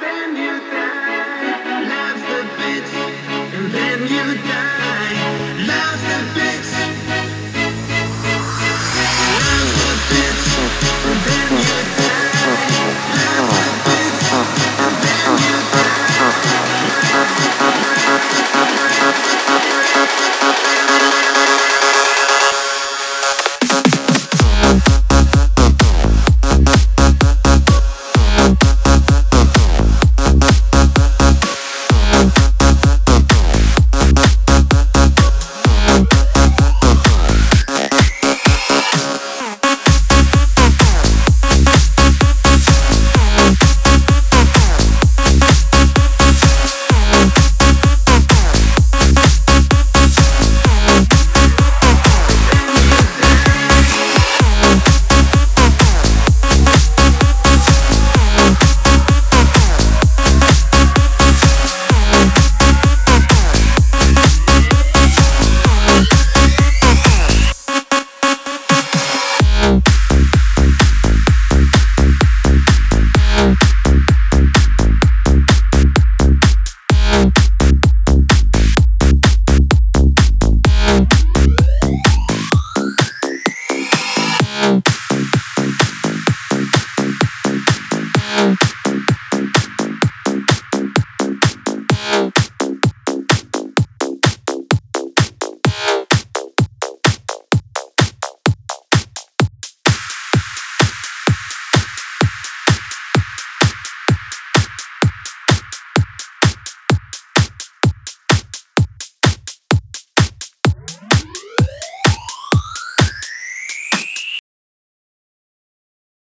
than you.